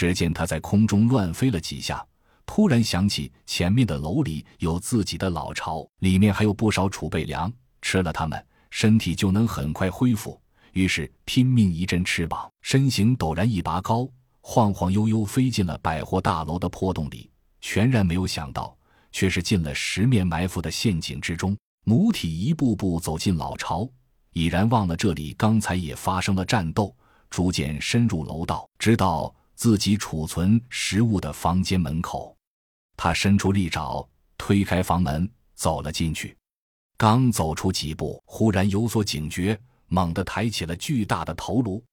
只见他在空中乱飞了几下，突然想起前面的楼里有自己的老巢，里面还有不少储备粮，吃了它们，身体就能很快恢复。于是拼命一阵翅膀，身形陡然一拔高，晃晃悠悠飞进了百货大楼的破洞里。全然没有想到，却是进了十面埋伏的陷阱之中。母体一步步走进老巢，已然忘了这里刚才也发生了战斗，逐渐深入楼道，直到自己储存食物的房间门口。他伸出利爪，推开房门，走了进去。刚走出几步，忽然有所警觉。猛地抬起了巨大的头颅，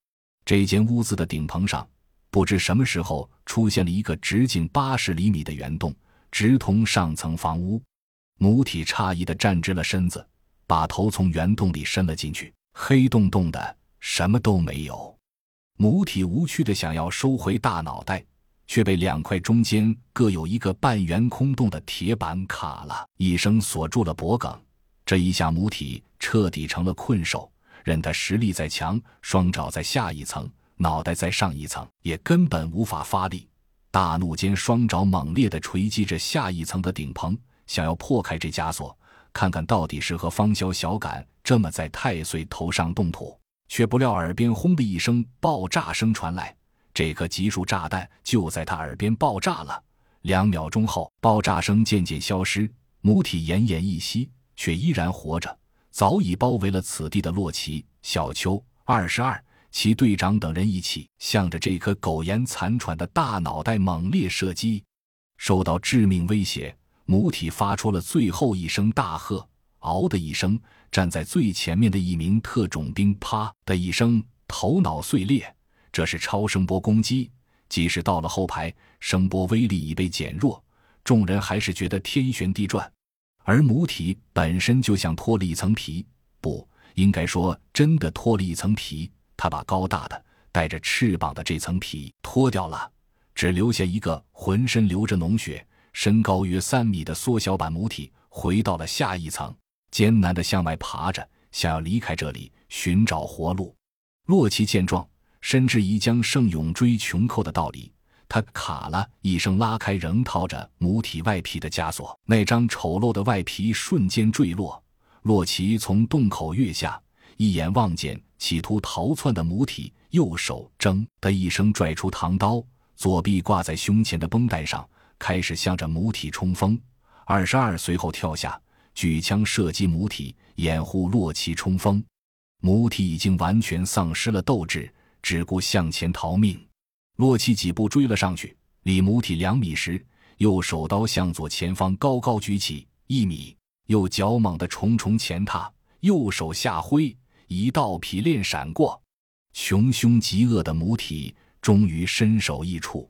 这间屋子的顶棚上，不知什么时候出现了一个直径八十厘米的圆洞，直通上层房屋。母体诧异地站直了身子，把头从圆洞里伸了进去，黑洞洞的，什么都没有。母体无趣的想要收回大脑袋，却被两块中间各有一个半圆空洞的铁板卡了一声锁住了脖颈。这一下，母体彻底成了困兽。任他实力再强，双爪在下一层，脑袋在上一层，也根本无法发力。大怒间，双爪猛烈地锤击着下一层的顶棚，想要破开这枷锁，看看到底是何方小小敢这么在太岁头上动土。却不料耳边轰的一声爆炸声传来，这颗集束炸弹就在他耳边爆炸了。两秒钟后，爆炸声渐渐消失，母体奄奄一息，却依然活着。早已包围了此地的洛奇、小丘、二十二、其队长等人一起，向着这颗苟延残喘的大脑袋猛烈射击。受到致命威胁，母体发出了最后一声大喝，嗷的一声，站在最前面的一名特种兵啪的一声头脑碎裂。这是超声波攻击，即使到了后排，声波威力已被减弱，众人还是觉得天旋地转。而母体本身就像脱了一层皮，不应该说真的脱了一层皮。他把高大的、带着翅膀的这层皮脱掉了，只留下一个浑身流着脓血、身高约三米的缩小版母体，回到了下一层，艰难地向外爬着，想要离开这里，寻找活路。洛奇见状，深知宜将胜勇追穷寇的道理。他卡了一声，拉开仍套着母体外皮的枷锁，那张丑陋的外皮瞬间坠落。洛奇从洞口跃下，一眼望见企图逃窜的母体，右手“铮”的一声拽出唐刀，左臂挂在胸前的绷带上，开始向着母体冲锋。二十二随后跳下，举枪射击母体，掩护洛奇冲锋。母体已经完全丧失了斗志，只顾向前逃命。洛奇几步追了上去，离母体两米时，右手刀向左前方高高举起一米，又脚猛地重重前踏，右手下挥，一道劈链闪过，穷凶极恶的母体终于身首异处。